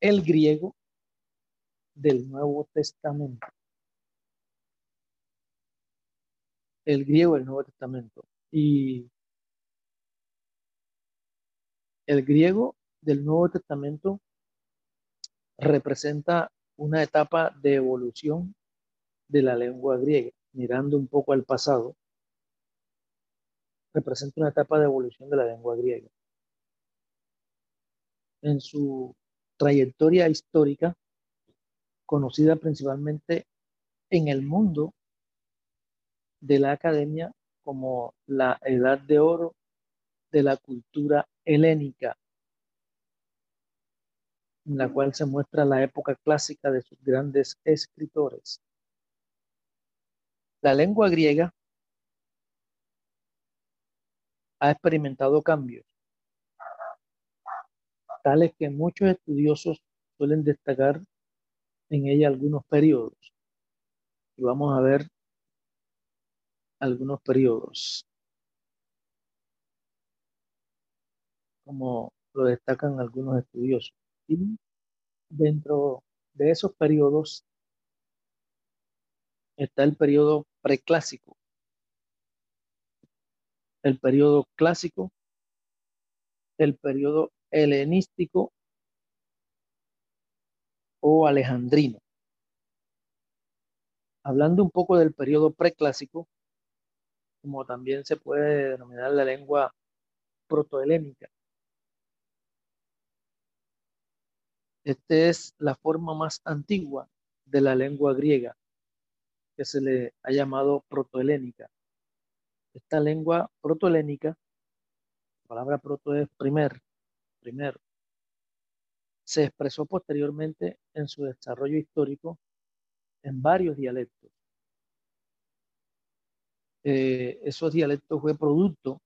el griego del Nuevo Testamento. El griego del Nuevo Testamento. Y el griego del Nuevo Testamento representa una etapa de evolución de la lengua griega, mirando un poco al pasado, representa una etapa de evolución de la lengua griega. En su trayectoria histórica, conocida principalmente en el mundo de la academia como la edad de oro de la cultura helénica, en la cual se muestra la época clásica de sus grandes escritores. La lengua griega ha experimentado cambios, que muchos estudiosos suelen destacar en ella algunos periodos. Y vamos a ver algunos periodos, como lo destacan algunos estudiosos. Y dentro de esos periodos está el periodo preclásico, el periodo clásico, el periodo helenístico o alejandrino. Hablando un poco del periodo preclásico, como también se puede denominar la lengua protohelénica. Esta es la forma más antigua de la lengua griega, que se le ha llamado protohelénica. Esta lengua protohelénica, la palabra proto es primer, primero, se expresó posteriormente en su desarrollo histórico en varios dialectos. Eh, esos dialectos fue producto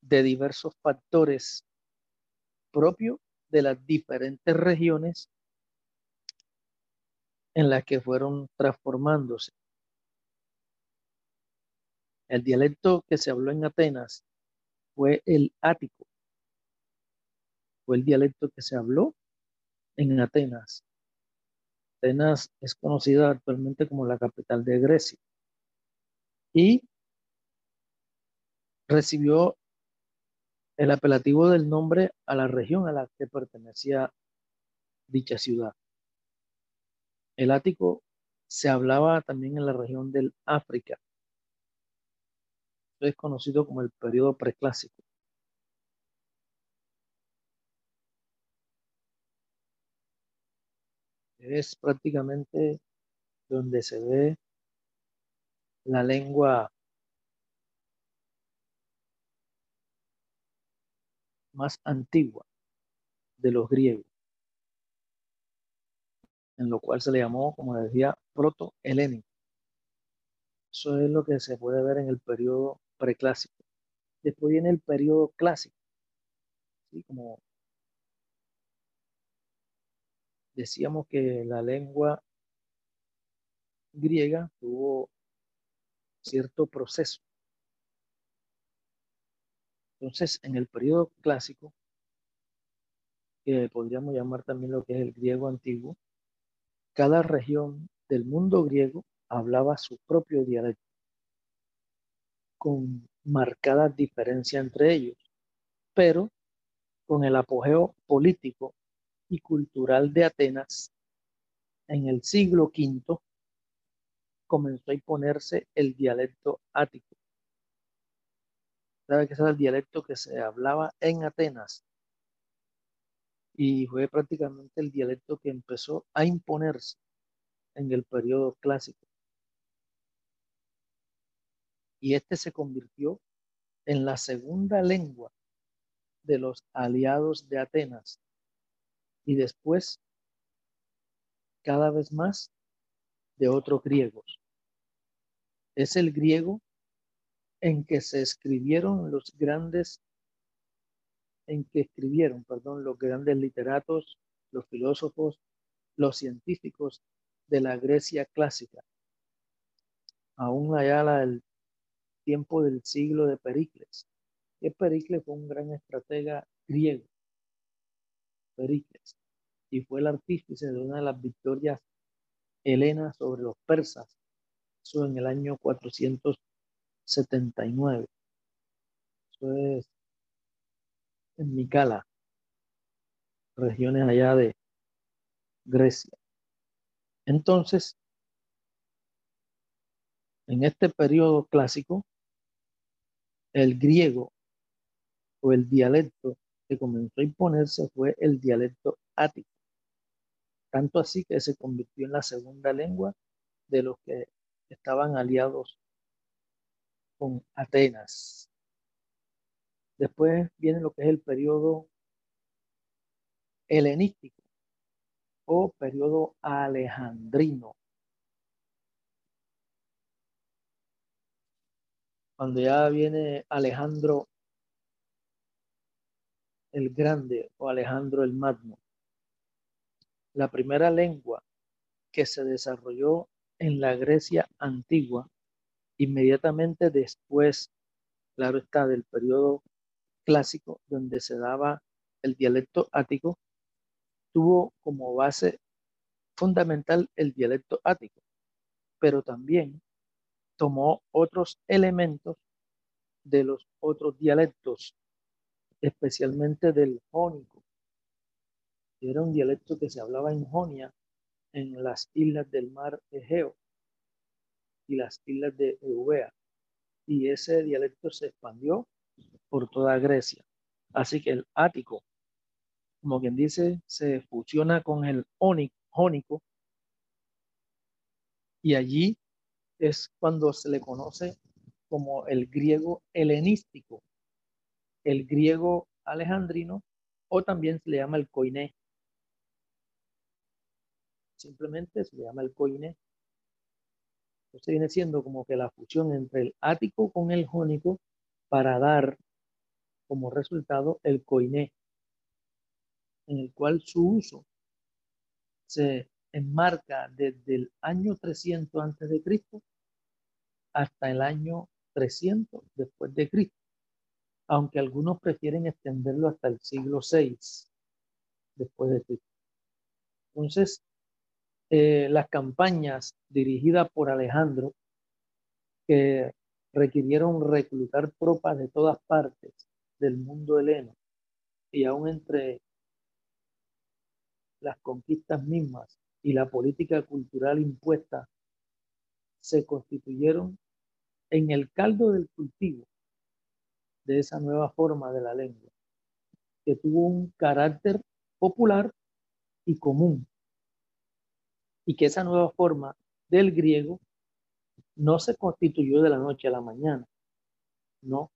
de diversos factores propios de las diferentes regiones en las que fueron transformándose. El dialecto que se habló en Atenas fue el ático. Fue el dialecto que se habló en Atenas. Atenas es conocida actualmente como la capital de Grecia y recibió el apelativo del nombre a la región a la que pertenecía dicha ciudad. El ático se hablaba también en la región del África. Es conocido como el periodo preclásico. Es prácticamente donde se ve la lengua más antigua de los griegos, en lo cual se le llamó, como decía, proto-helénico. Eso es lo que se puede ver en el periodo preclásico. Después viene el periodo clásico, como decíamos que la lengua griega tuvo cierto proceso. Entonces, en el periodo clásico, que podríamos llamar también lo que es el griego antiguo, cada región del mundo griego hablaba su propio dialecto, con marcada diferencia entre ellos, pero con el apogeo político y cultural de Atenas en el siglo V comenzó a imponerse el dialecto ático. Sabe que ese era el dialecto que se hablaba en Atenas y fue prácticamente el dialecto que empezó a imponerse en el periodo clásico. Y este se convirtió en la segunda lengua de los aliados de Atenas y después cada vez más de otros griegos. Es el griego en que se escribieron los grandes, en que escribieron, perdón, los grandes literatos, los filósofos, los científicos de la Grecia clásica, aún allá del tiempo del siglo de Pericles. Que Pericles fue un gran estratega griego. Pericles. Y fue el artífice de una de las victorias helenas sobre los persas. Eso en el año 479. Eso es en Micala, regiones allá de Grecia. Entonces, en este periodo clásico, el griego o el dialecto que comenzó a imponerse fue el dialecto ático. Tanto así que se convirtió en la segunda lengua de los que estaban aliados con Atenas. Después viene lo que es el periodo helenístico o periodo alejandrino. Cuando ya viene Alejandro el Grande o Alejandro el Magno. La primera lengua que se desarrolló en la Grecia antigua, inmediatamente después, claro está, del periodo clásico, donde se daba el dialecto ático, tuvo como base fundamental el dialecto ático, pero también tomó otros elementos de los otros dialectos, especialmente del jónico. Era un dialecto que se hablaba en Jonia, en las islas del mar Egeo y las islas de Eubea. Y ese dialecto se expandió por toda Grecia. Así que el ático como quien dice, se fusiona con el jónico y allí es cuando se le conoce como el griego helenístico, el griego alejandrino o también se le llama el koiné. Simplemente se le llama el koiné. Entonces viene siendo como que la fusión entre el ático con el jónico para dar como resultado el koiné en el cual su uso se enmarca desde el año 300 antes de Cristo hasta el año 300 después de Cristo, aunque algunos prefieren extenderlo hasta el siglo VI después de Cristo. Entonces, eh, las campañas dirigidas por Alejandro, que requirieron reclutar tropas de todas partes del mundo heleno y aún entre las conquistas mismas y la política cultural impuesta se constituyeron en el caldo del cultivo de esa nueva forma de la lengua, que tuvo un carácter popular y común, y que esa nueva forma del griego no se constituyó de la noche a la mañana, no,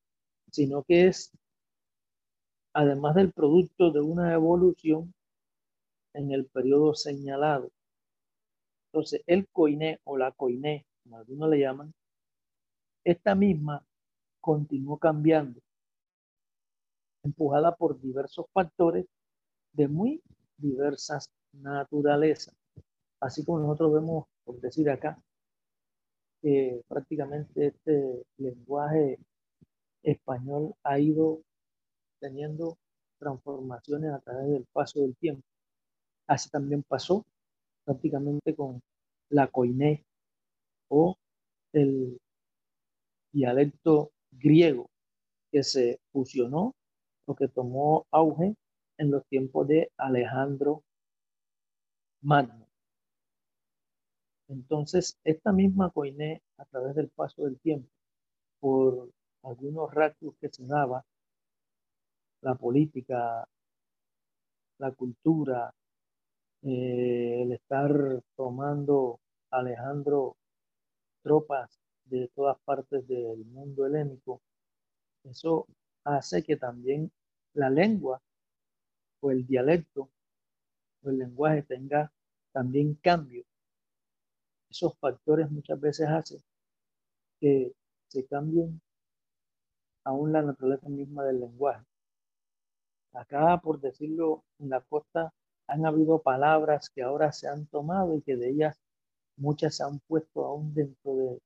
sino que es, además del producto de una evolución en el periodo señalado. Entonces, el coiné o la coiné, como algunos le llaman, esta misma continuó cambiando, empujada por diversos factores de muy diversas naturalezas. Así como nosotros vemos, por decir acá, que prácticamente este lenguaje español ha ido teniendo transformaciones a través del paso del tiempo. Así también pasó prácticamente con la coiné o el dialecto griego que se fusionó o que tomó auge en los tiempos de Alejandro Magno. Entonces, esta misma coiné, a través del paso del tiempo, por algunos rasgos que se daba, la política, la cultura, eh, el estar tomando Alejandro tropas de todas partes del mundo helénico, eso hace que también la lengua o el dialecto o el lenguaje tenga también cambio. Esos factores muchas veces hacen que se cambien aún la naturaleza misma del lenguaje. Acá, por decirlo, en la costa han habido palabras que ahora se han tomado y que de ellas muchas se han puesto aún dentro del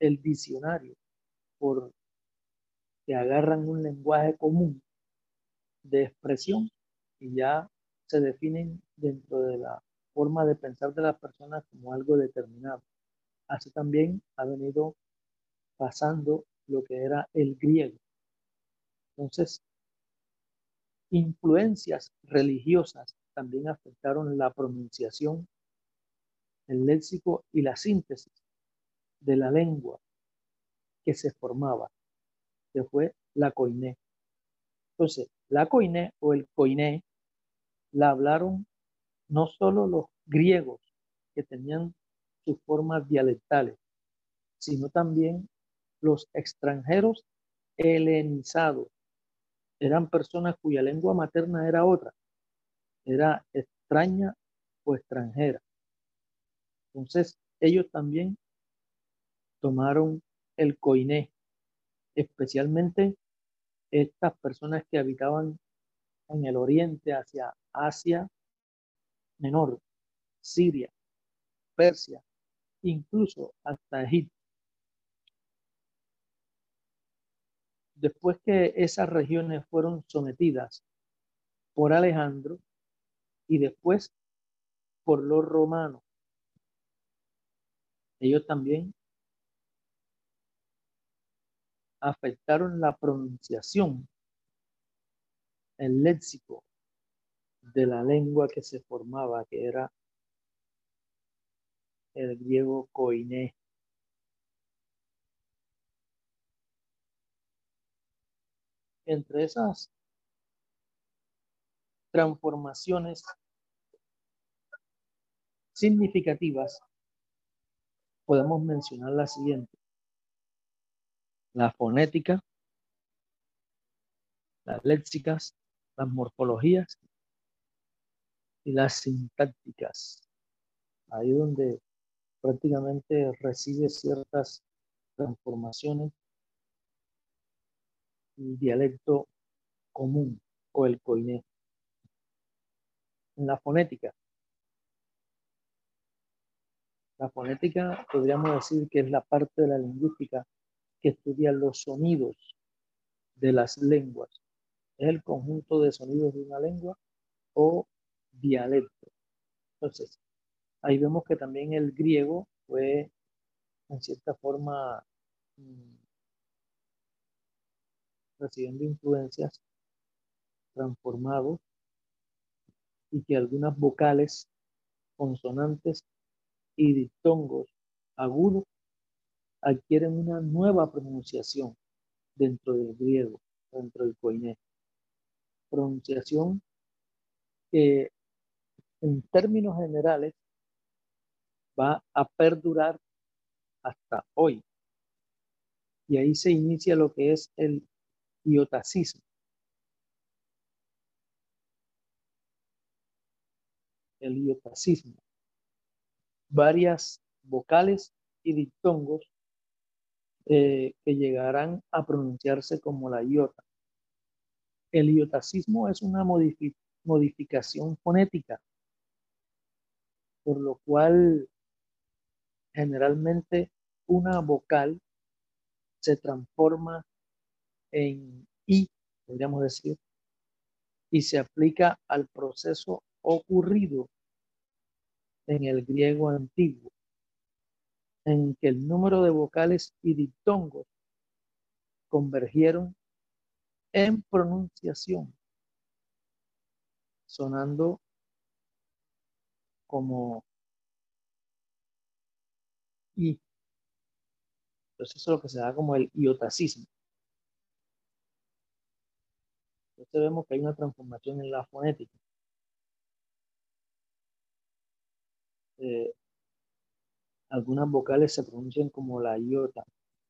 el diccionario por que agarran un lenguaje común de expresión y ya se definen dentro de la forma de pensar de las personas como algo determinado. Así también ha venido pasando lo que era el griego. Entonces, influencias religiosas también afectaron la pronunciación, el léxico y la síntesis de la lengua que se formaba, que fue la coiné. Entonces, la coiné o el coiné la hablaron no solo los griegos que tenían sus formas dialectales, sino también los extranjeros helenizados. Eran personas cuya lengua materna era otra, era extraña o extranjera. Entonces, ellos también tomaron el coiné, especialmente estas personas que habitaban en el oriente hacia Asia Menor, Siria, Persia, incluso hasta Egipto. Después que esas regiones fueron sometidas por Alejandro y después por los romanos, ellos también afectaron la pronunciación, el léxico de la lengua que se formaba, que era el griego koiné. Entre esas transformaciones significativas, podemos mencionar la siguiente. La fonética, las léxicas, las morfologías y las sintácticas. Ahí donde prácticamente recibe ciertas transformaciones el dialecto común o el coiné. En la fonética. La fonética podríamos decir que es la parte de la lingüística que estudia los sonidos de las lenguas. Es el conjunto de sonidos de una lengua o dialecto. Entonces, ahí vemos que también el griego fue, en cierta forma, mm, recibiendo influencias, transformado, y que algunas vocales, consonantes y diptongos agudos adquieren una nueva pronunciación dentro del griego, dentro del coiné. Pronunciación que en términos generales va a perdurar hasta hoy. Y ahí se inicia lo que es el iotacismo. El iotacismo. Varias vocales y diptongos eh, que llegarán a pronunciarse como la iota. El iotacismo es una modificación fonética por lo cual generalmente una vocal se transforma en I, podríamos decir, y se aplica al proceso ocurrido en el griego antiguo, en que el número de vocales y diptongos convergieron en pronunciación, sonando como y Entonces eso es lo que se da como el iotacismo. Entonces vemos que hay una transformación en la fonética. Eh, algunas vocales se pronuncian como la iota.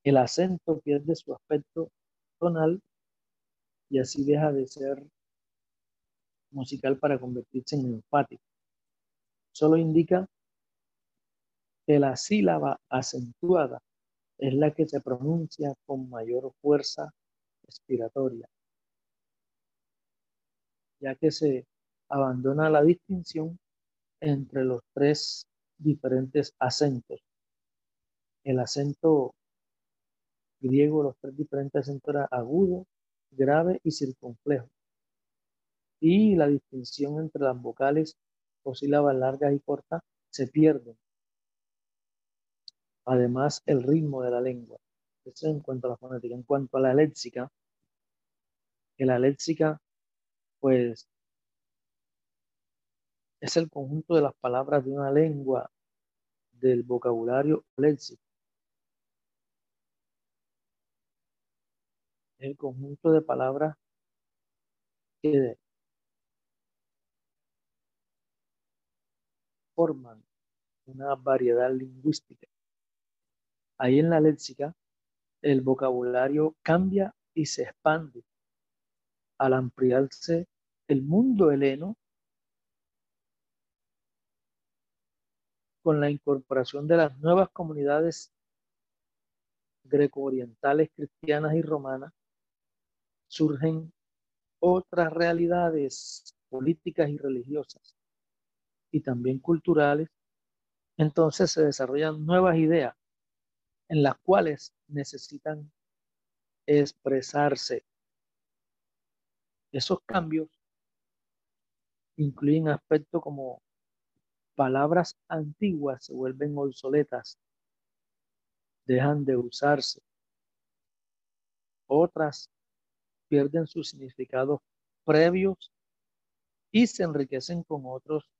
El acento pierde su aspecto tonal y así deja de ser musical para convertirse en enfático solo indica que la sílaba acentuada es la que se pronuncia con mayor fuerza expiratoria, ya que se abandona la distinción entre los tres diferentes acentos. El acento griego, los tres diferentes acentos eran agudo, grave y circunflejo. Y la distinción entre las vocales o sílabas largas y cortas se pierde. Además, el ritmo de la lengua. Eso en cuanto a la fonética. En cuanto a la léxica, que la léxica, pues, es el conjunto de las palabras de una lengua del vocabulario léxico. El conjunto de palabras que forman una variedad lingüística. Ahí en la léxica, el vocabulario cambia y se expande al ampliarse el mundo heleno con la incorporación de las nuevas comunidades greco-orientales, cristianas y romanas, surgen otras realidades políticas y religiosas y también culturales, entonces se desarrollan nuevas ideas en las cuales necesitan expresarse. Esos cambios incluyen aspectos como palabras antiguas se vuelven obsoletas, dejan de usarse. Otras pierden sus significados previos y se enriquecen con otros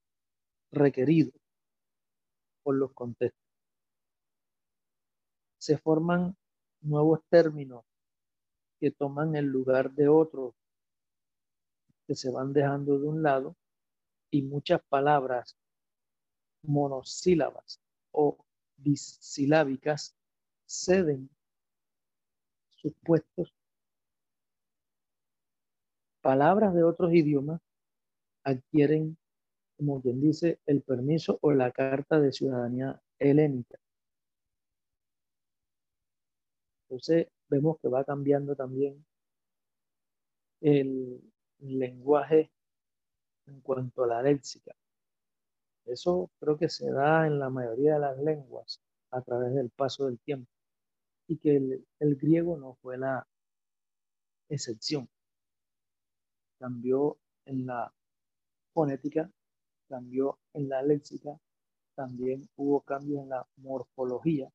requeridos por los contextos. Se forman nuevos términos que toman el lugar de otros que se van dejando de un lado y muchas palabras monosílabas o bisilábicas ceden sus puestos. Palabras de otros idiomas adquieren, como quien dice, el permiso o la carta de ciudadanía helénica. Entonces vemos que va cambiando también el lenguaje en cuanto a la léxica. Eso creo que se da en la mayoría de las lenguas a través del paso del tiempo y que el, griego no fue la excepción. Cambió en la fonética, cambió en la léxica, también hubo cambios en la morfología.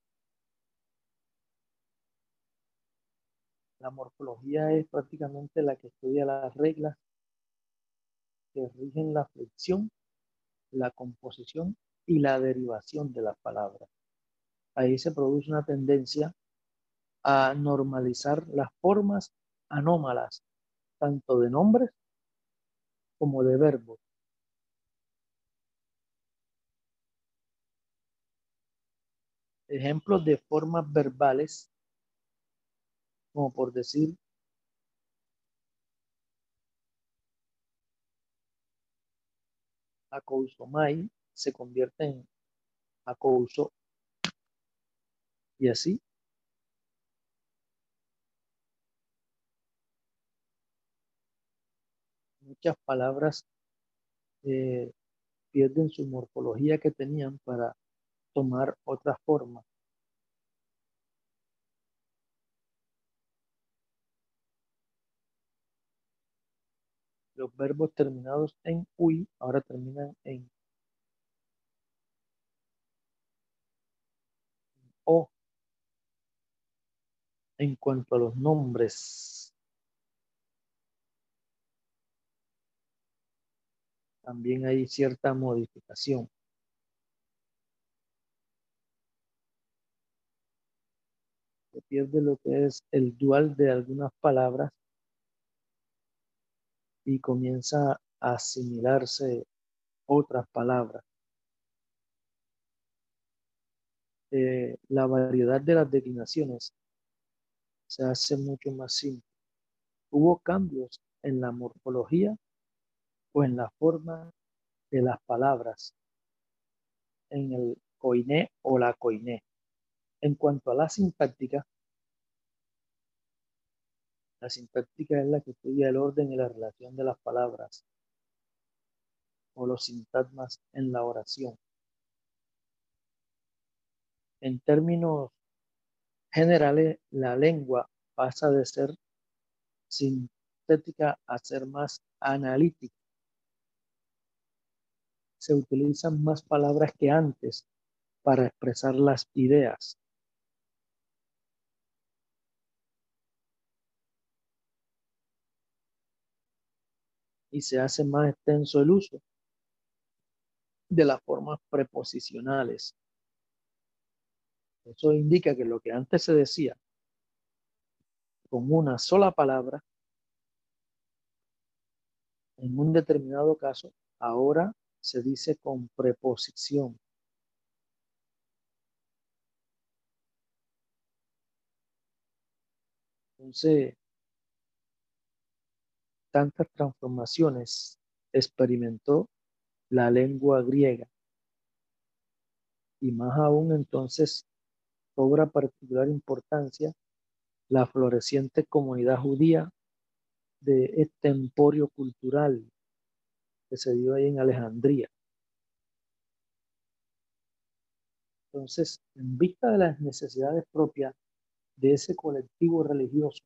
La morfología es prácticamente la que estudia las reglas que rigen la flexión la composición y la derivación de las palabras. Ahí se produce una tendencia a normalizar las formas anómalas, tanto de nombres como de verbos. Ejemplos de formas verbales, como por decir Akousomai se convierte en Akouso. Y así. Muchas palabras eh, pierden su morfología que tenían para tomar otra forma. Los verbos terminados en UI ahora terminan en O. En cuanto a los nombres, también hay cierta modificación. Se pierde lo que es el dual de algunas palabras y comienza a asimilarse otras palabras. Eh, la variedad de las declinaciones se hace mucho más simple. Hubo cambios en la morfología o en la forma de las palabras, en el coiné o la coiné. En cuanto a la sintáctica, la sintáctica es la que estudia el orden y la relación de las palabras o los sintagmas en la oración. En términos generales, la lengua pasa de ser sintética a ser más analítica. Se utilizan más palabras que antes para expresar las ideas. Y se hace más extenso el uso de las formas preposicionales. Eso indica que lo que antes se decía con una sola palabra, en un determinado caso, ahora se dice con preposición. Entonces, tantas transformaciones experimentó la lengua griega. Y más aún entonces cobra particular importancia la floreciente comunidad judía de este emporio cultural que se dio ahí en Alejandría. Entonces, en vista de las necesidades propias de ese colectivo religioso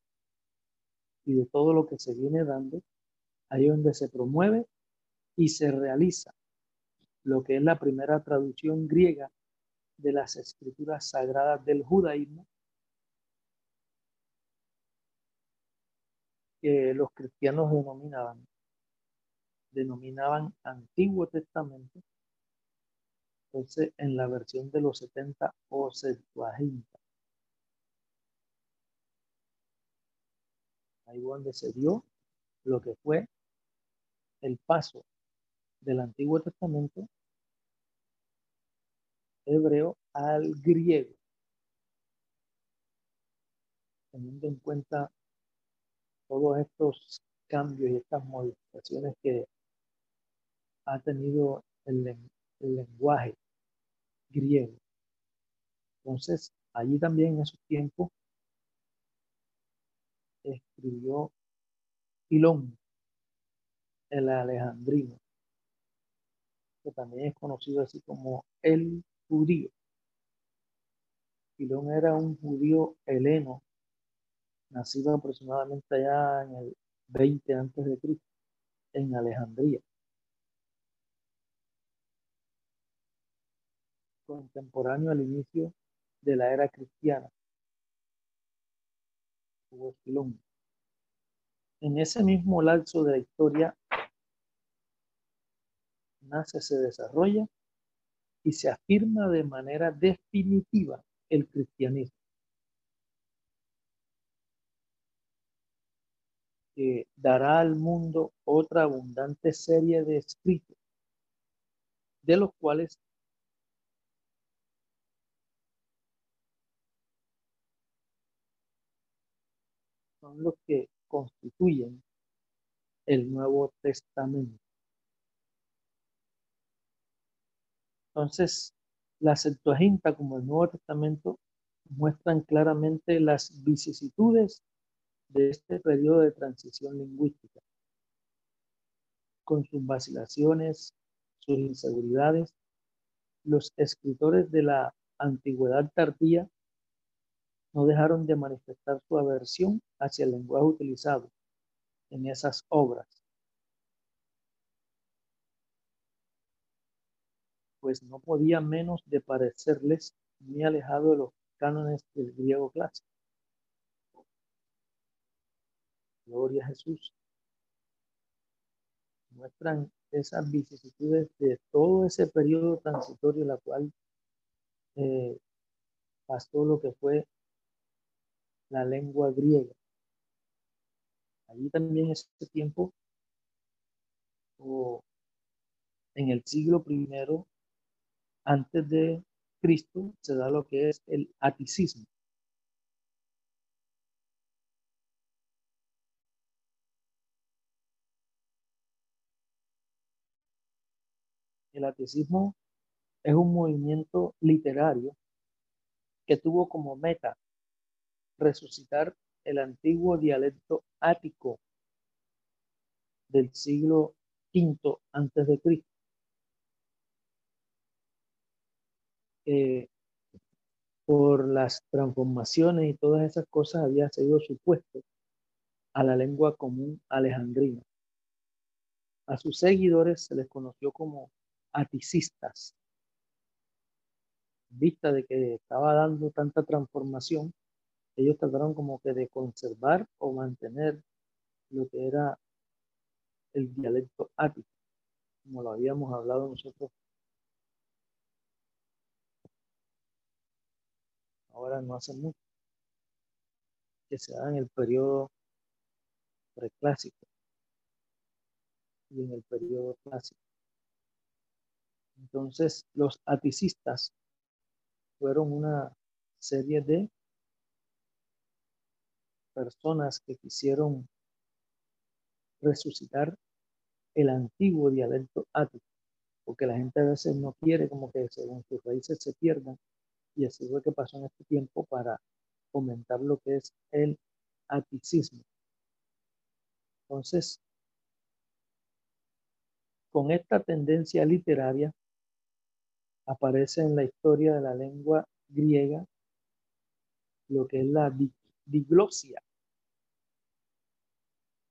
y de todo lo que se viene dando, ahí donde se promueve y se realiza lo que es la primera traducción griega de las escrituras sagradas del judaísmo, que los cristianos denominaban, denominaban Antiguo Testamento, entonces en la versión de los 70 o Septuaginta. Ahí donde se dio lo que fue el paso del Antiguo Testamento hebreo al griego, teniendo en cuenta todos estos cambios y estas modificaciones que ha tenido el, el lenguaje griego. Entonces, allí también en esos tiempos escribió Pilón, el alejandrino, que también es conocido así como el judío. Filón era un judío heleno, nacido aproximadamente allá en el 20 antes de Cristo, en Alejandría. Contemporáneo al inicio de la era cristiana. En ese mismo lapso de la historia nace, se desarrolla y se afirma de manera definitiva el cristianismo. Que dará al mundo otra abundante serie de escritos, de los cuales son los que constituyen el Nuevo Testamento. Entonces, la Septuaginta como el Nuevo Testamento muestran claramente las vicisitudes de este periodo de transición lingüística, con sus vacilaciones, sus inseguridades. Los escritores de la antigüedad tardía no dejaron de manifestar su aversión hacia el lenguaje utilizado en esas obras pues no podía menos de parecerles muy alejado de los cánones del griego clásico. Gloria a Jesús. Muestran esas vicisitudes de todo ese periodo transitorio la cual eh, pasó lo que fue la lengua griega. Allí también ese tiempo, o en el siglo primero, antes de Cristo se da lo que es el aticismo. El aticismo es un movimiento literario que tuvo como meta resucitar el antiguo dialecto ático del siglo V antes de Cristo. por las transformaciones y todas esas cosas había sido supuesto a la lengua común alejandrina. A sus seguidores se les conoció como aticistas. Vista de que estaba dando tanta transformación, ellos trataron como que de conservar o mantener lo que era el dialecto ático, como lo habíamos hablado nosotros. Ahora no hace mucho, que se da en el periodo preclásico y en el periodo clásico. Entonces, los aticistas fueron una serie de personas que quisieron resucitar el antiguo dialecto ático, porque la gente a veces no quiere como que según sus raíces se pierdan, y así fue que pasó en este tiempo para comentar lo que es el aticismo. Entonces, con esta tendencia literaria aparece en la historia de la lengua griega lo que es la diglosia,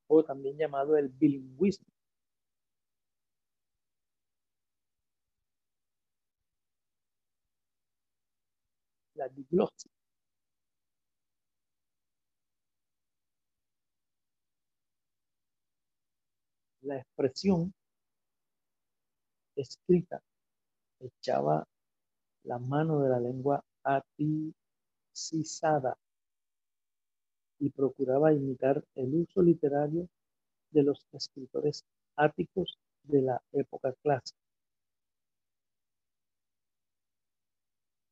o también llamado el bilingüismo. La diglosia. La expresión escrita echaba la mano de la lengua aticizada y procuraba imitar el uso literario de los escritores áticos de la época clásica.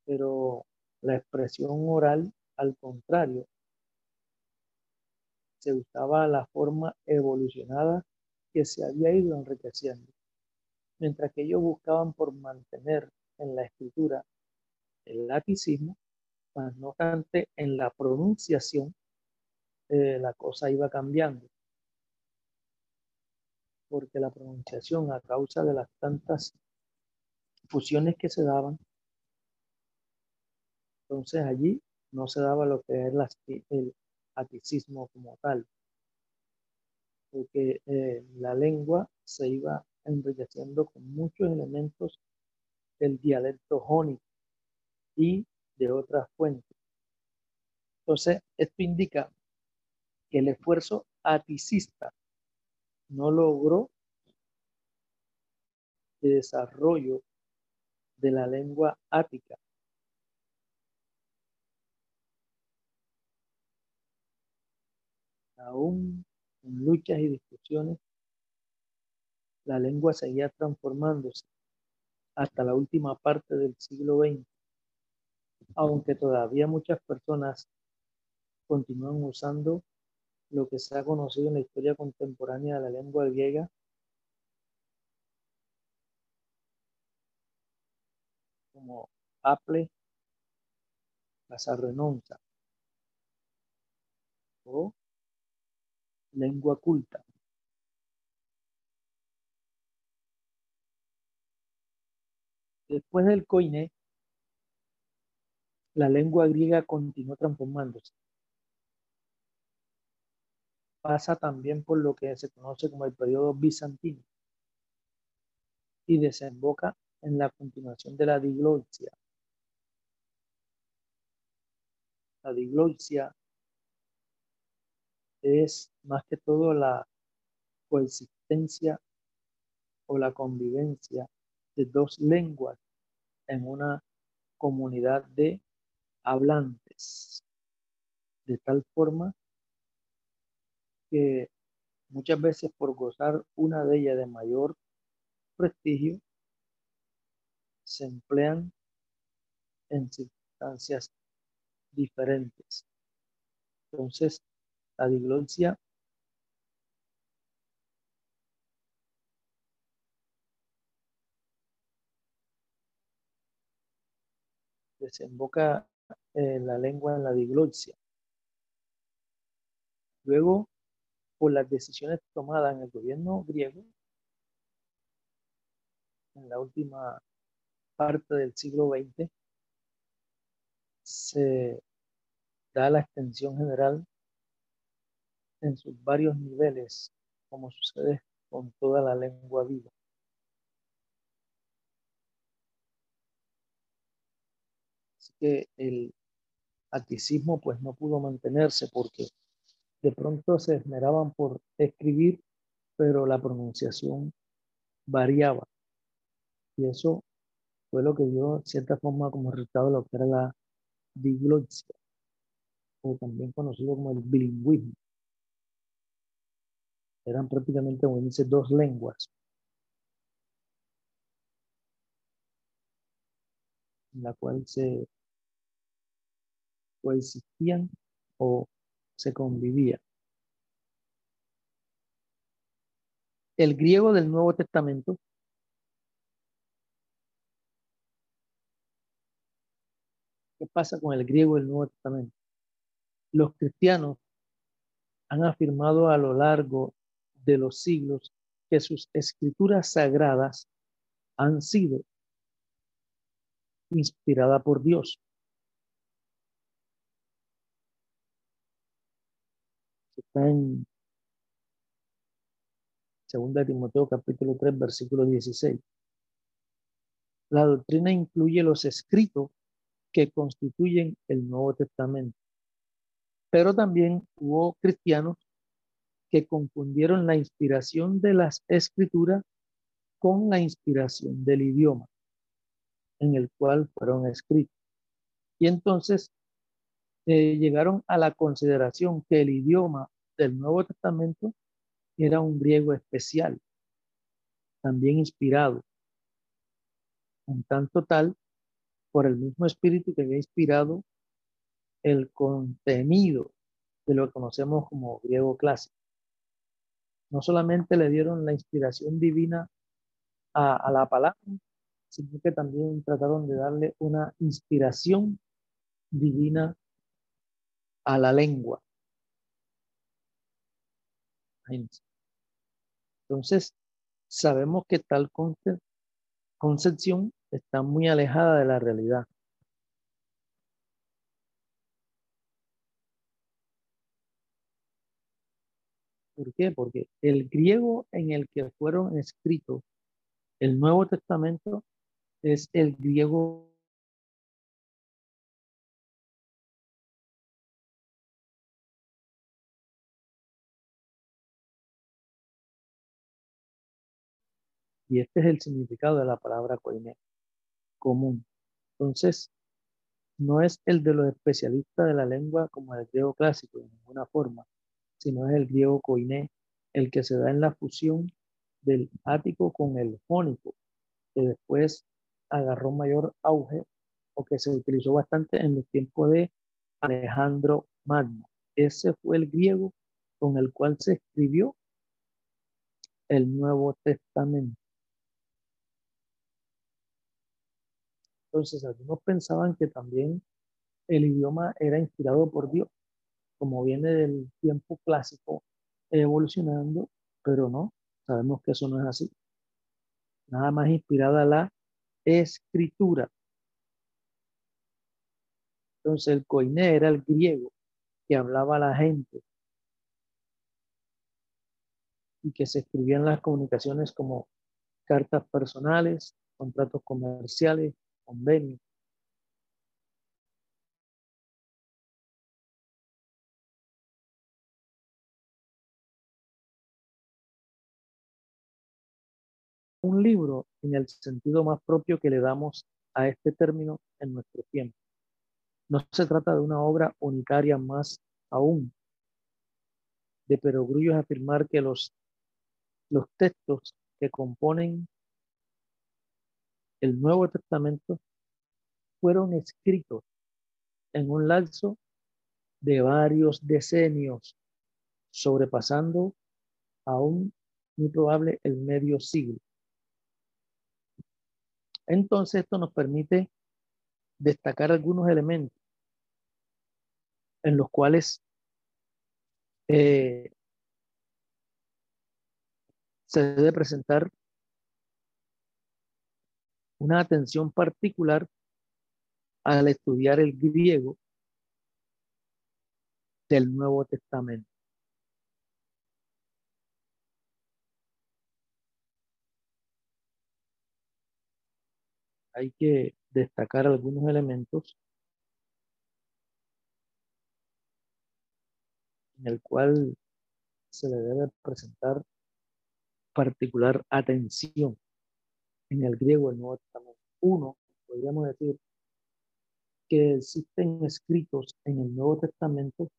Pero la expresión oral, al contrario, se usaba la forma evolucionada que se había ido enriqueciendo, mientras que ellos buscaban por mantener en la escritura el laticismo, más no obstante en la pronunciación eh, la cosa iba cambiando. Porque la pronunciación, a causa de las tantas fusiones que se daban, entonces allí no se daba lo que es el aticismo como tal, porque eh, la lengua se iba enriqueciendo con muchos elementos del dialecto jónico y de otras fuentes. Entonces, esto indica el esfuerzo aticista no logró el desarrollo de la lengua ática. Aún en luchas y discusiones, la lengua seguía transformándose hasta la última parte del siglo XX, aunque todavía muchas personas continúan usando lo que se ha conocido en la historia contemporánea de la lengua griega. Como Apple, la sarrenonza o lengua culta. Después del coine, la lengua griega continuó transformándose pasa también por lo que se conoce como el periodo bizantino y desemboca en la continuación de la diglosia. La diglosia es más que todo la coexistencia o la convivencia de dos lenguas en una comunidad de hablantes, de tal forma que muchas veces por gozar una de ellas de mayor prestigio, se emplean en circunstancias diferentes. Entonces, la diglosia desemboca la lengua en la diglosia. Luego, por las decisiones tomadas en el gobierno griego, en la última parte del siglo XX, se da la extensión general en sus varios niveles, como sucede con toda la lengua viva. Así que el aticismo pues no pudo mantenerse porque de pronto se esmeraban por escribir, pero la pronunciación variaba. Y eso fue lo que dio, de cierta forma, como resultado lo que era la o también conocido como el bilingüismo. Eran prácticamente, como dice, dos lenguas. En la cual se coexistían o se convivía. El griego del Nuevo Testamento ¿Qué pasa con el griego del Nuevo Testamento? Los cristianos han afirmado a lo largo de los siglos que sus escrituras sagradas han sido inspiradas por Dios. Está en 2 Timoteo capítulo 3 versículo 16. La doctrina incluye los escritos que constituyen el Nuevo Testamento. Pero también hubo cristianos que confundieron la inspiración de las escrituras con la inspiración del idioma en el cual fueron escritos. Y entonces eh, llegaron a la consideración que el idioma del Nuevo Testamento era un griego especial, también inspirado, en tanto tal por el mismo espíritu que había inspirado el contenido de lo que conocemos como griego clásico. No solamente le dieron la inspiración divina a, la palabra, sino que también trataron de darle una inspiración divina a la lengua. Entonces, sabemos que tal concepción está muy alejada de la realidad. ¿Por qué? Porque el griego en el que fueron escritos el Nuevo Testamento es el griego Y este es el significado de la palabra coine común. Entonces, no es el de los especialistas de la lengua como el griego clásico, de ninguna forma, sino es el griego koiné, el que se da en la fusión del ático con el jónico, que después agarró mayor auge o que se utilizó bastante en los tiempos de Alejandro Magno. Ese fue el griego con el cual se escribió el Nuevo Testamento. Entonces, algunos pensaban que también el idioma era inspirado por Dios, como viene del tiempo clásico evolucionando, pero no, sabemos que eso no es así. Nada más inspirada la escritura. Entonces, el coiné era el griego que hablaba a la gente y que se escribían las comunicaciones como cartas personales, contratos comerciales, convenio. Un libro en el sentido más propio que le damos a este término en nuestro tiempo. No se trata de una obra unitaria más aún. De perogrullo afirmar que los, los textos que componen el Nuevo Testamento fueron escritos en un lapso de varios decenios, sobrepasando aún muy probable el medio siglo. Entonces esto nos permite destacar algunos elementos en los cuales eh, se debe presentar una atención particular al estudiar el griego del Nuevo Testamento. Hay que destacar algunos elementos en el cual se le debe presentar particular atención en el griego del Nuevo Testamento. Uno, podríamos decir que existen escritos en el Nuevo Testamento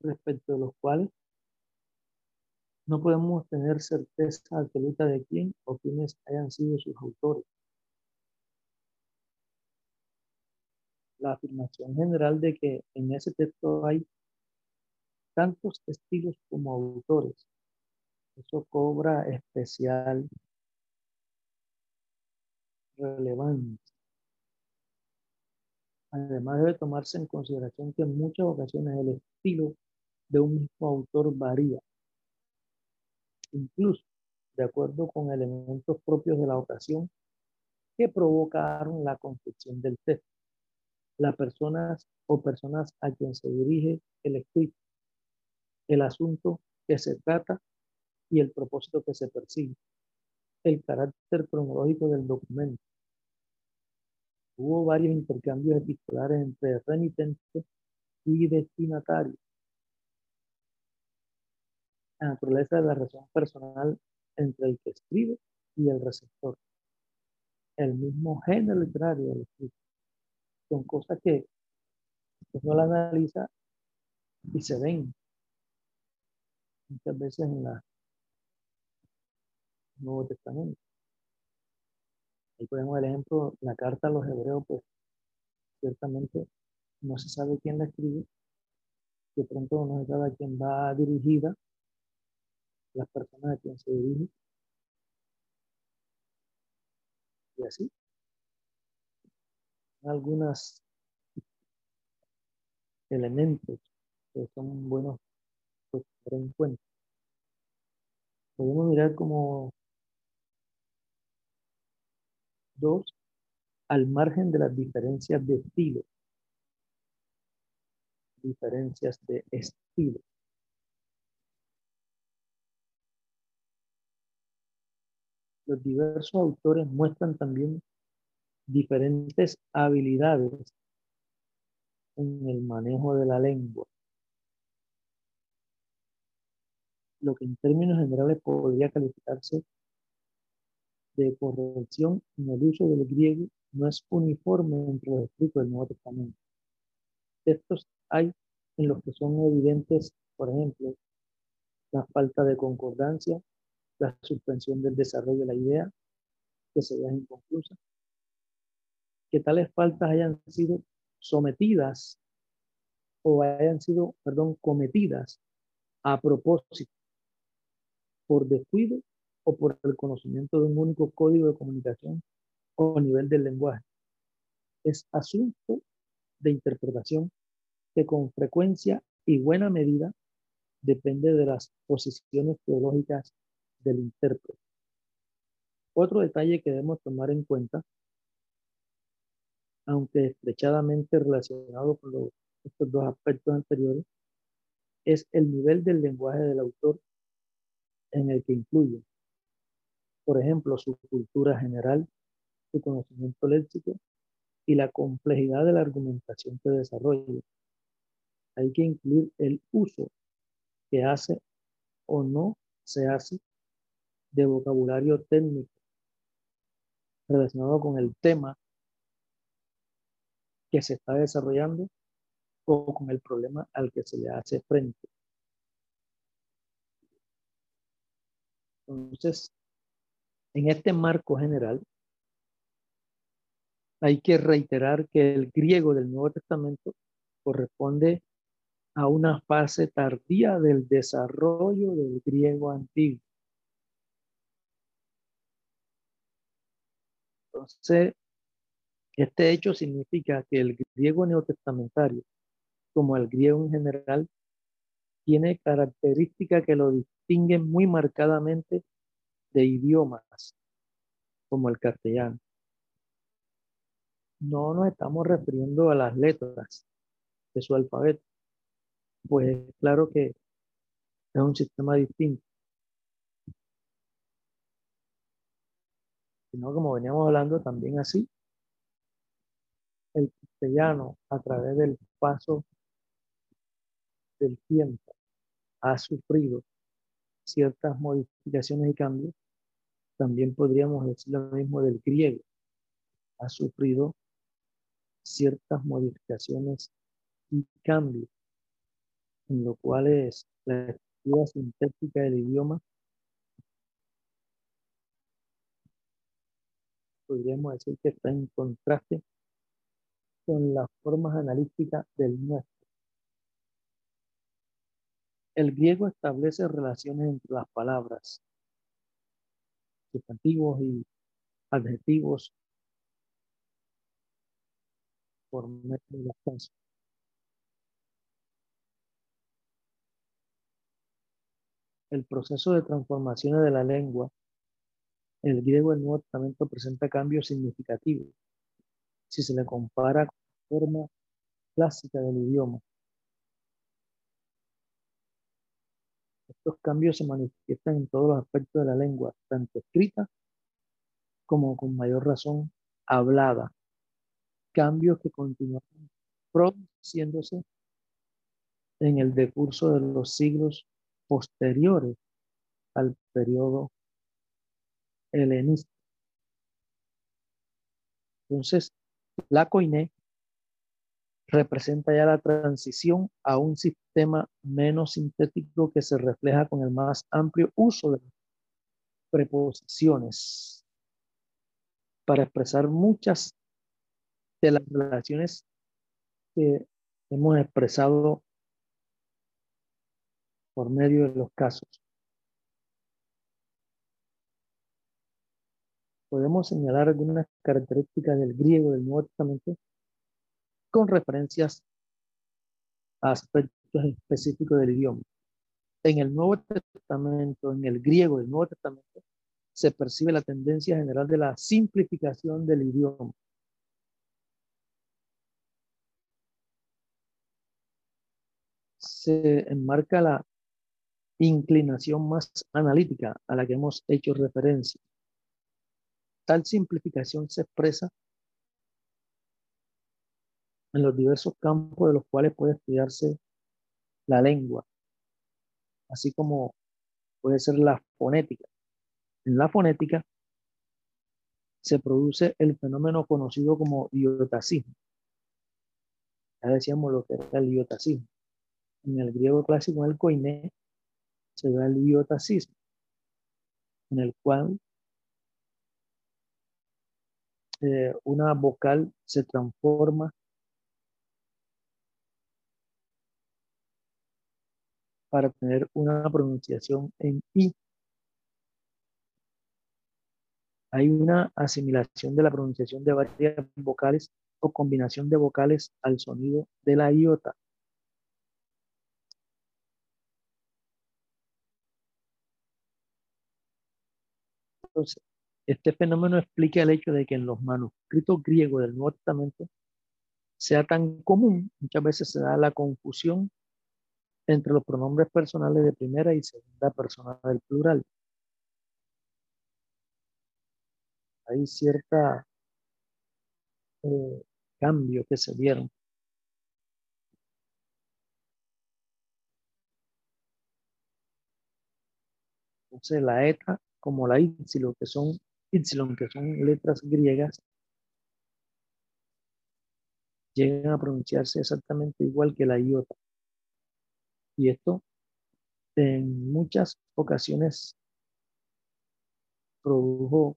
respecto de los cuales no podemos tener certeza absoluta de quién o quiénes hayan sido sus autores. La afirmación general de que en ese texto hay tantos estilos como autores. Eso cobra especial relevancia. Además debe tomarse en consideración que en muchas ocasiones el estilo de un mismo autor varía, incluso de acuerdo con elementos propios de la ocasión que provocaron la construcción del texto, las personas o personas a quien se dirige el escrito el asunto que se trata y el propósito que se persigue, el carácter cronológico del documento. Hubo varios intercambios epistolares entre remitente y destinatario. La naturaleza de la relación personal entre el que escribe y el receptor. El mismo género literario del escrito. Son cosas que uno la analiza y se ven muchas veces en la Nuevo Testamento. Ahí ponemos el ejemplo, la carta a los hebreos, pues ciertamente no se sabe quién la escribe, de pronto no se sabe a quién va dirigida, las personas a quien se dirige. Y así. Algunos elementos que son buenos en cuenta. Podemos mirar como dos al margen de las diferencias de estilo. Diferencias de estilo. Los diversos autores muestran también diferentes habilidades en el manejo de la lengua. Lo que en términos generales podría calificarse de corrección en el uso del griego no es uniforme entre los escritos del Nuevo Testamento. Textos hay en los que son evidentes, por ejemplo, la falta de concordancia, la suspensión del desarrollo de la idea, que se vea inconclusa, que tales faltas hayan sido sometidas o hayan sido, perdón, cometidas a propósito por descuido o por el conocimiento de un único código de comunicación o nivel del lenguaje. Es asunto de interpretación que con frecuencia y buena medida depende de las posiciones teológicas del intérprete. Otro detalle que debemos tomar en cuenta, aunque estrechadamente relacionado con estos dos aspectos anteriores, es el nivel del lenguaje del autor en el que incluye, por ejemplo, su cultura general, su conocimiento léxico y la complejidad de la argumentación que desarrolla. Hay que incluir el uso que hace o no se hace de vocabulario técnico relacionado con el tema que se está desarrollando o con el problema al que se le hace frente. Entonces, en este marco general, hay que reiterar que el griego del Nuevo Testamento corresponde a una fase tardía del desarrollo del griego antiguo. Entonces, este hecho significa que el griego neotestamentario, como el griego en general, tiene características que lo distinguen muy marcadamente de idiomas como el castellano. No nos estamos refiriendo a las letras de su alfabeto, pues claro que es un sistema distinto. Sino como veníamos hablando también así, el castellano a través del paso del tiempo ha sufrido ciertas modificaciones y cambios, también podríamos decir lo mismo del griego. Ha sufrido ciertas modificaciones y cambios, en lo cual es la estructura sintética del idioma podríamos decir que está en contraste con las formas analíticas del nuestro. El griego establece relaciones entre las palabras, sustantivos y adjetivos por medio de las El proceso de transformaciones de la lengua, el griego del Nuevo Testamento presenta cambios significativos si se le compara con la forma clásica del idioma. Estos cambios se manifiestan en todos los aspectos de la lengua, tanto escrita como con mayor razón hablada. Cambios que continúan produciéndose en el decurso de los siglos posteriores al periodo helenista. Entonces, la coine representa ya la transición a un sistema menos sintético que se refleja con el más amplio uso de preposiciones para expresar muchas de las relaciones que hemos expresado por medio de los casos. Podemos señalar algunas características del griego del Nuevo Testamento con referencias a aspectos específicos del idioma. En el Nuevo Testamento, en el griego del Nuevo Testamento, se percibe la tendencia general de la simplificación del idioma. Se enmarca la inclinación más analítica a la que hemos hecho referencia. Tal simplificación se expresa en los diversos campos de los cuales puede estudiarse la lengua, así como puede ser la fonética. En la fonética se produce el fenómeno conocido como iotacismo. Ya decíamos lo que era el iotacismo. En el griego clásico, en el koiné, se da el iotacismo, en el cual eh, una vocal se transforma para tener una pronunciación en I. Hay una asimilación de la pronunciación de varias vocales o combinación de vocales al sonido de la iota. Entonces, este fenómeno explica el hecho de que en los manuscritos griegos del Nuevo Testamento sea tan común, muchas veces se da la confusión entre los pronombres personales de primera y segunda persona del plural. Hay cierta eh, cambio que se dieron. Entonces la eta como la son ipsilon, que son letras griegas, llegan a pronunciarse exactamente igual que la iota. Y esto en muchas ocasiones produjo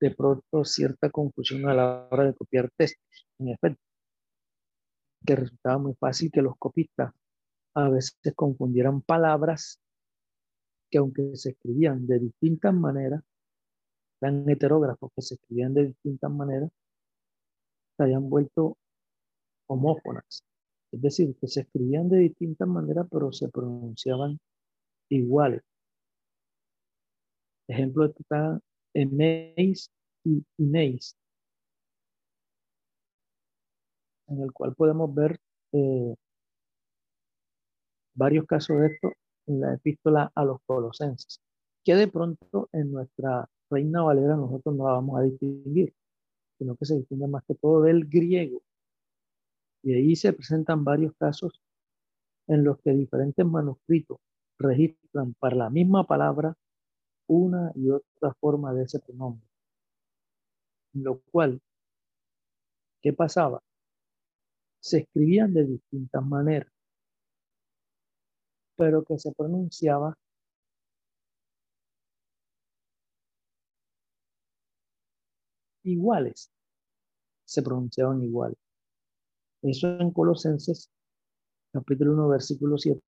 de pronto cierta confusión a la hora de copiar textos, en efecto, que resultaba muy fácil que los copistas a veces confundieran palabras que aunque se escribían de distintas maneras, tan heterógrafos que se escribían de distintas maneras, se habían vuelto homófonas. Es decir, que se escribían de distintas maneras, pero se pronunciaban iguales. Ejemplo está Eneis y Ineis, en el cual podemos ver eh, varios casos de esto en la epístola a los colosenses, que de pronto en nuestra Reina Valera nosotros no la vamos a distinguir, sino que se distingue más que todo del griego. Y ahí se presentan varios casos en los que diferentes manuscritos registran para la misma palabra una y otra forma de ese pronombre. Lo cual, ¿qué pasaba? Se escribían de distintas maneras, pero que se pronunciaba iguales. Se pronunciaban iguales. Eso en Colosenses capítulo 1, versículo 7.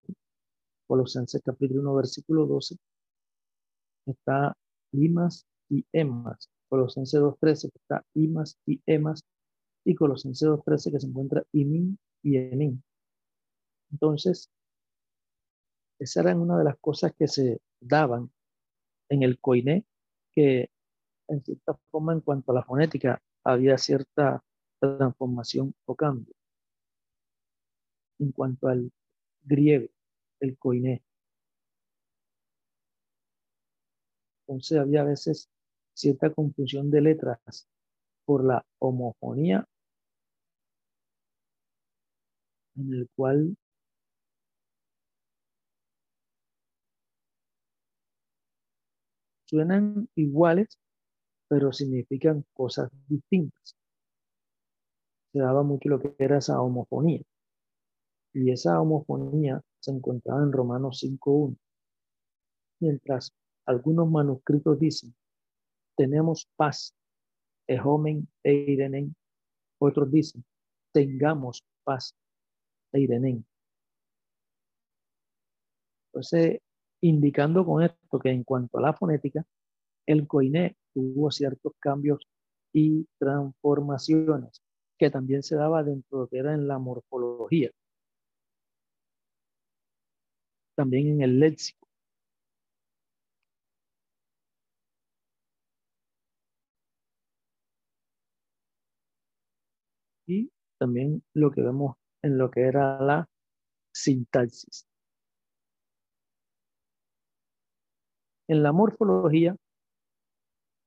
Colosenses capítulo 1, versículo 12. Está Imas y Emas. Colosenses 2.13 está Imas y Emas. Y Colosenses 2.13 que se encuentra Imin y Emin. Entonces, esa era una de las cosas que se daban en el coiné, que en cierta forma en cuanto a la fonética había cierta transformación o cambio. En cuanto al griego, el coiné. Entonces había a veces cierta confusión de letras por la homofonía en el cual suenan iguales, pero significan cosas distintas. Se daba mucho lo que era esa homofonía. Y esa homofonía se encontraba en Romanos 5.1. Mientras algunos manuscritos dicen, tenemos paz, ejomen e irenen. Otros dicen, tengamos paz, e. Entonces, indicando con esto que en cuanto a la fonética, el coiné tuvo ciertos cambios y transformaciones que también se daba dentro de lo que era en la morfología, también en el léxico. Y también lo que vemos en lo que era la sintaxis. En la morfología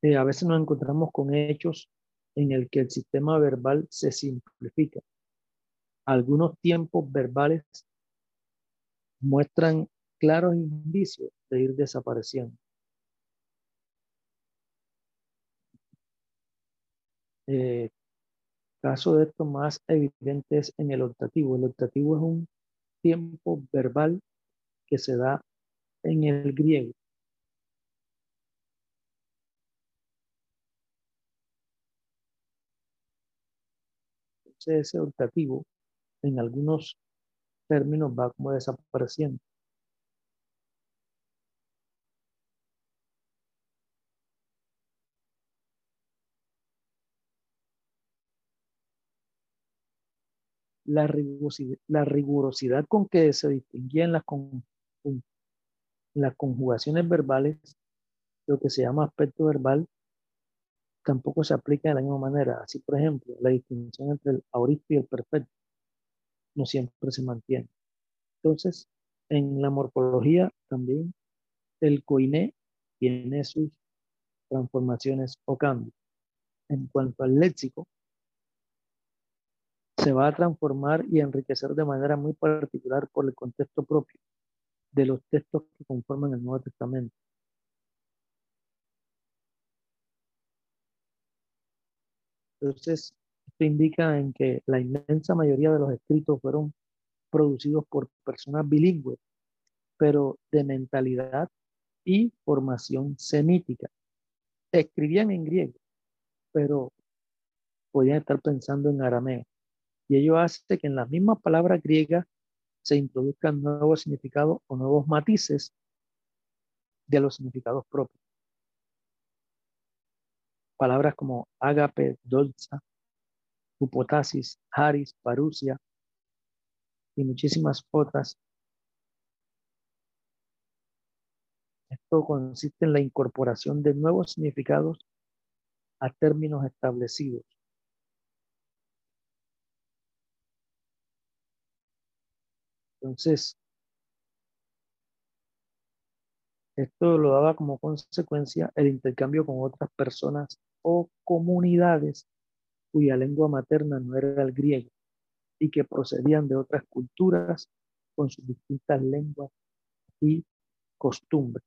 eh, a veces nos encontramos con hechos en el que el sistema verbal se simplifica. Algunos tiempos verbales muestran claros indicios de ir desapareciendo. Eh, caso de esto más evidente es en el optativo. El optativo es un tiempo verbal que se da en el griego. ese optativo en algunos términos va como desapareciendo. La rigurosidad, la rigurosidad con que se distinguían las, con, las conjugaciones verbales, lo que se llama aspecto verbal, tampoco se aplica de la misma manera. Así, por ejemplo, la distinción entre el aorista y el perfecto no siempre se mantiene. Entonces, en la morfología también el coiné tiene sus transformaciones o cambios. En cuanto al léxico, se va a transformar y enriquecer de manera muy particular por el contexto propio de los textos que conforman el Nuevo Testamento. Entonces, indica en que la inmensa mayoría de los escritos fueron producidos por personas bilingües, pero de mentalidad y formación semítica. Escribían en griego, pero podían estar pensando en arameo. Y ello hace que en las mismas palabras griegas se introduzcan nuevos significados o nuevos matices de los significados propios. palabras como ágape, dolza, upotasis, haris, parusia y muchísimas otras. Esto consiste en la incorporación de nuevos significados a términos establecidos. Entonces, esto lo daba como consecuencia el intercambio con otras personas o comunidades cuya lengua materna no era el griego y que procedían de otras culturas con sus distintas lenguas y costumbres.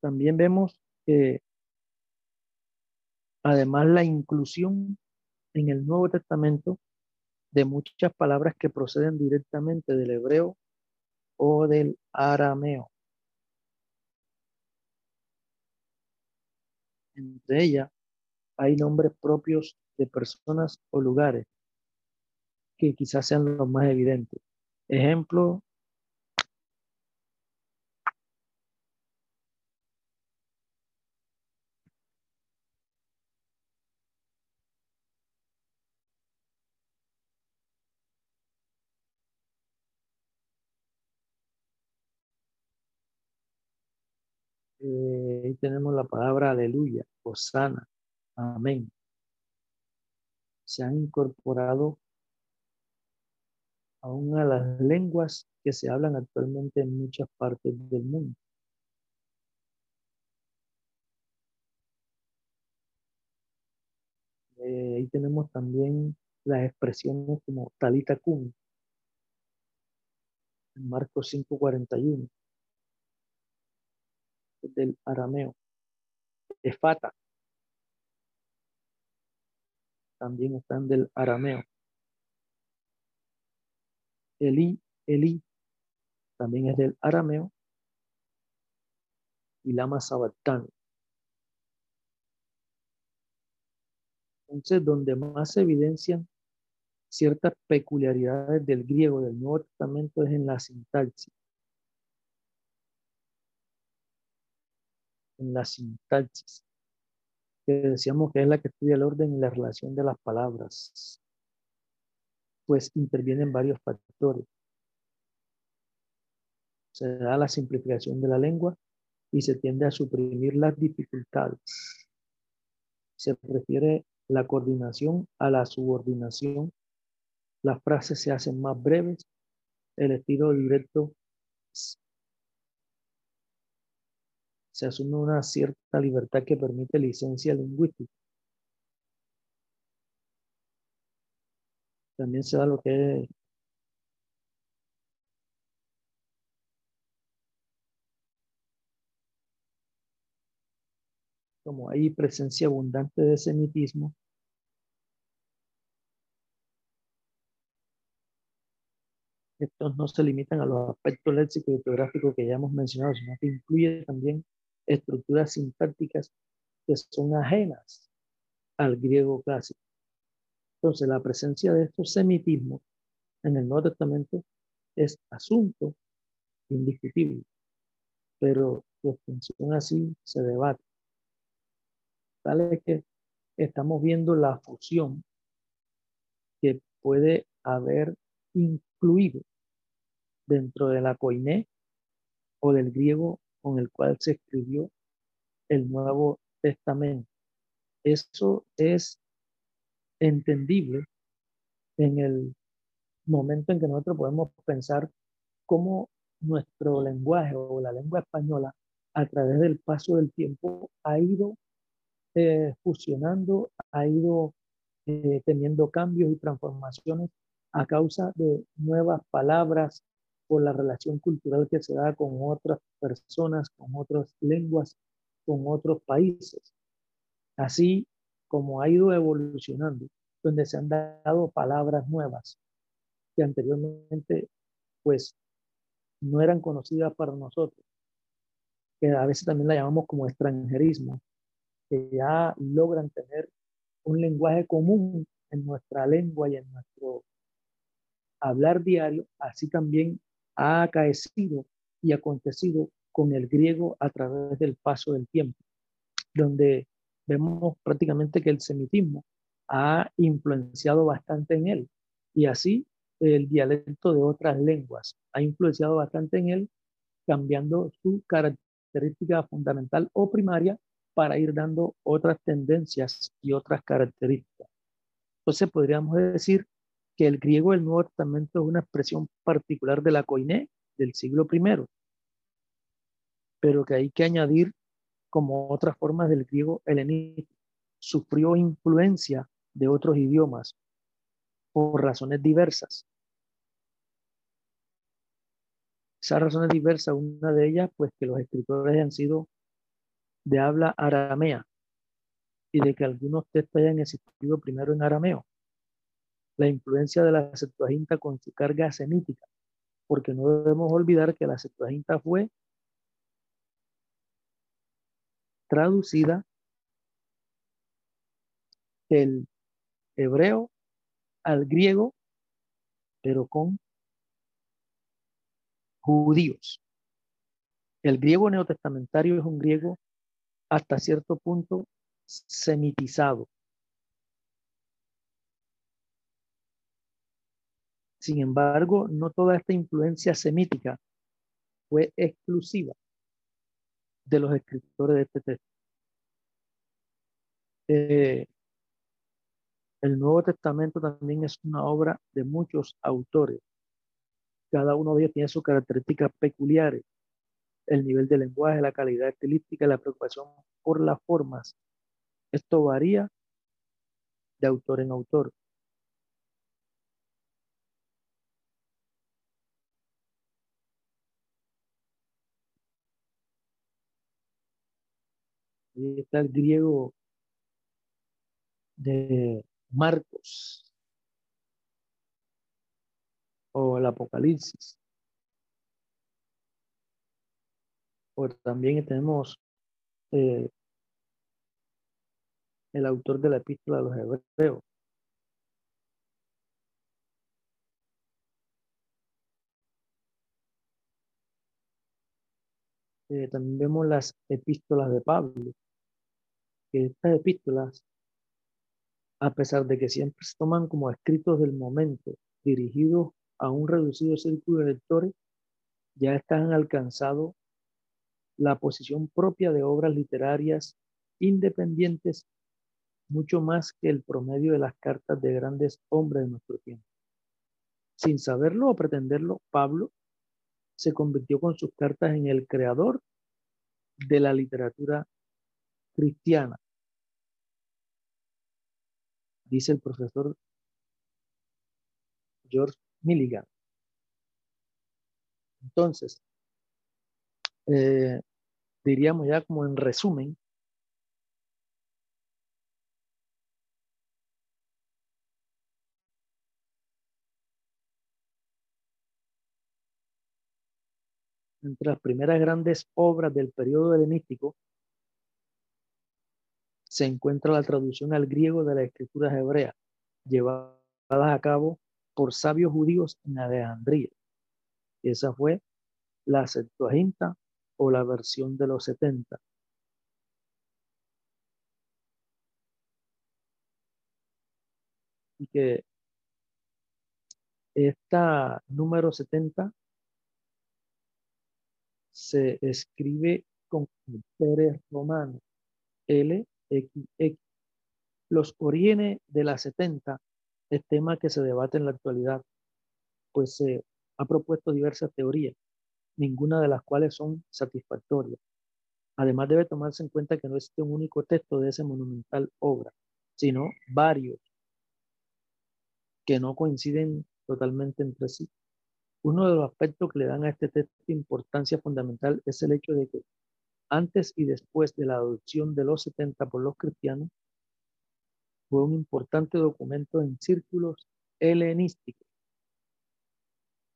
También vemos que además la inclusión en el Nuevo Testamento de muchas palabras que proceden directamente del hebreo o del arameo. Entre ellas hay nombres propios de personas o lugares que quizás sean los más evidentes. Ejemplo, Eh, ahí tenemos la palabra aleluya, sana, amén. Se han incorporado aún a las lenguas que se hablan actualmente en muchas partes del mundo. Eh, ahí tenemos también las expresiones como talita cum Marcos 5:41 del arameo. Efata también están del arameo. Eli, Eli también es del arameo. Y Lama Sabatán. Entonces, donde más se evidencian ciertas peculiaridades del griego del Nuevo Testamento es en la sintaxis. En la sintaxis, que decíamos que es la que estudia el orden y la relación de las palabras, pues intervienen varios factores. Se da la simplificación de la lengua y se tiende a suprimir las dificultades. Se prefiere la coordinación a la subordinación. Las frases se hacen más breves. El estilo directo se asume una cierta libertad que permite licencia lingüística. También se da lo que es como hay presencia abundante de semitismo, estos no se limitan a los aspectos léxicos y geográficos que ya hemos mencionado, sino que incluye también estructuras sintácticas que son ajenas al griego clásico. Entonces, la presencia de estos semitismos en el Nuevo Testamento es asunto indiscutible, pero su extensión así se debate. Tal es que estamos viendo la fusión que puede haber incluido dentro de la coiné o del griego con el cual se escribió el Nuevo Testamento. Eso es entendible en el momento en que nosotros podemos pensar cómo nuestro lenguaje o la lengua española a través del paso del tiempo ha ido eh, fusionando, ha ido eh, teniendo cambios y transformaciones a causa de nuevas palabras, por la relación cultural que se da con otras personas, con otras lenguas, con otros países. Así como ha ido evolucionando, donde se han dado palabras nuevas que anteriormente pues no eran conocidas para nosotros, que a veces también la llamamos como extranjerismo, que ya logran tener un lenguaje común en nuestra lengua y en nuestro hablar diario, así también ha acaecido y acontecido con el griego a través del paso del tiempo, donde vemos prácticamente que el semitismo ha influenciado bastante en él y así el dialecto de otras lenguas ha influenciado bastante en él, cambiando su característica fundamental o primaria para ir dando otras tendencias y otras características. Entonces podríamos decir que el griego del Nuevo Testamento es una expresión particular de la coiné del siglo I, pero que hay que añadir como otras formas del griego helenístico. Sufrió influencia de otros idiomas por razones diversas. Esas razones diversas, una de ellas, pues que los escritores han sido de habla aramea y de que algunos textos hayan existido primero en arameo. La influencia de la Septuaginta con su carga semítica, porque no debemos olvidar que la Septuaginta fue traducida del hebreo al griego, pero con judíos. El griego neotestamentario es un griego hasta cierto punto semitizado. Sin embargo, no toda esta influencia semítica fue exclusiva de los escritores de este texto. Eh, el Nuevo Testamento también es una obra de muchos autores. Cada uno de ellos tiene sus características peculiares. El nivel de lenguaje, la calidad estilística, la preocupación por las formas. Esto varía de autor en autor. Está el griego de Marcos o el Apocalipsis. O también tenemos eh, el autor de la epístola de los hebreos. Eh, también vemos las epístolas de Pablo estas epístolas, a pesar de que siempre se toman como escritos del momento, dirigidos a un reducido círculo de lectores, ya están alcanzado la posición propia de obras literarias independientes mucho más que el promedio de las cartas de grandes hombres de nuestro tiempo. Sin saberlo o pretenderlo, Pablo se convirtió con sus cartas en el creador de la literatura cristiana dice el profesor George Milligan. Entonces, eh, diríamos ya como en resumen, entre las primeras grandes obras del periodo helenístico se encuentra la traducción al griego de las escrituras hebreas, llevadas a cabo por sabios judíos en Alejandría. Esa fue la Septuaginta o la versión de los 70. Y que esta número 70 se escribe con caracteres romanos L XX. Los orígenes de la 70 es tema que se debate en la actualidad, pues se ha propuesto diversas teorías, ninguna de las cuales son satisfactorias. Además debe tomarse en cuenta que no existe un único texto de esa monumental obra, sino varios que no coinciden totalmente entre sí. Uno de los aspectos que le dan a este texto importancia fundamental es el hecho de que antes y después de la adopción de los 70 por los cristianos, fue un importante documento en círculos helenísticos.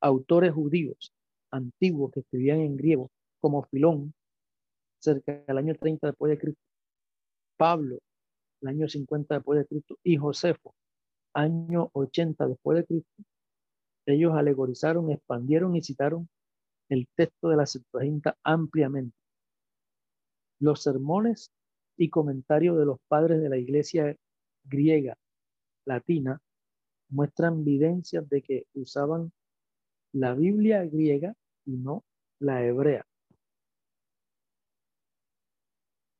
Autores judíos antiguos que escribían en griego, como Filón, cerca del año 30 después de Cristo, Pablo, el año 50 después de Cristo, y Josefo, año 80 después de Cristo, ellos alegorizaron, expandieron y citaron el texto de la Septuaginta ampliamente. Los sermones y comentarios de los padres de la iglesia griega latina muestran evidencias de que usaban la Biblia griega y no la hebrea.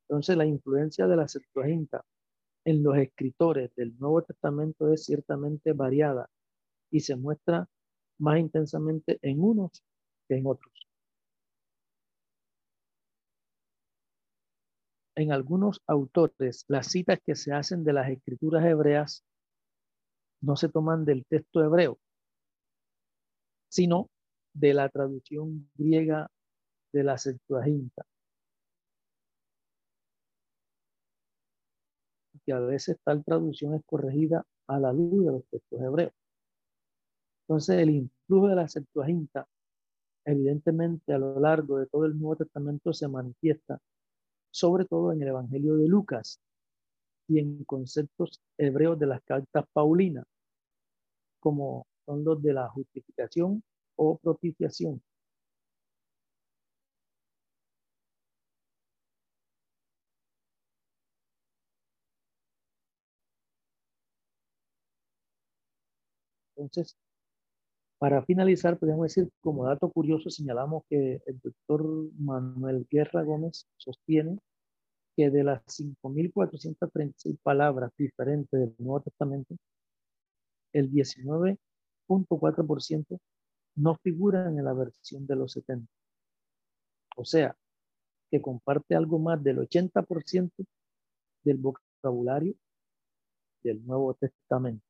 Entonces la influencia de la Septuaginta en los escritores del Nuevo Testamento es ciertamente variada y se muestra más intensamente en unos que en otros. En algunos autores, las citas que se hacen de las escrituras hebreas no se toman del texto hebreo, sino de la traducción griega de la Septuaginta. Que a veces tal traducción es corregida a la luz de los textos hebreos. Entonces, el influjo de la Septuaginta, evidentemente a lo largo de todo el Nuevo Testamento se manifiesta, sobre todo en el Evangelio de Lucas y en conceptos hebreos de las cartas paulinas, como son los de la justificación o propiciación. Entonces, para finalizar, podemos decir, como dato curioso, señalamos que el doctor Manuel Guerra Gómez sostiene que de las 5.436 palabras diferentes del Nuevo Testamento, el 19.4% no figuran en la versión de los 70. O sea, que comparte algo más del 80% del vocabulario del Nuevo Testamento.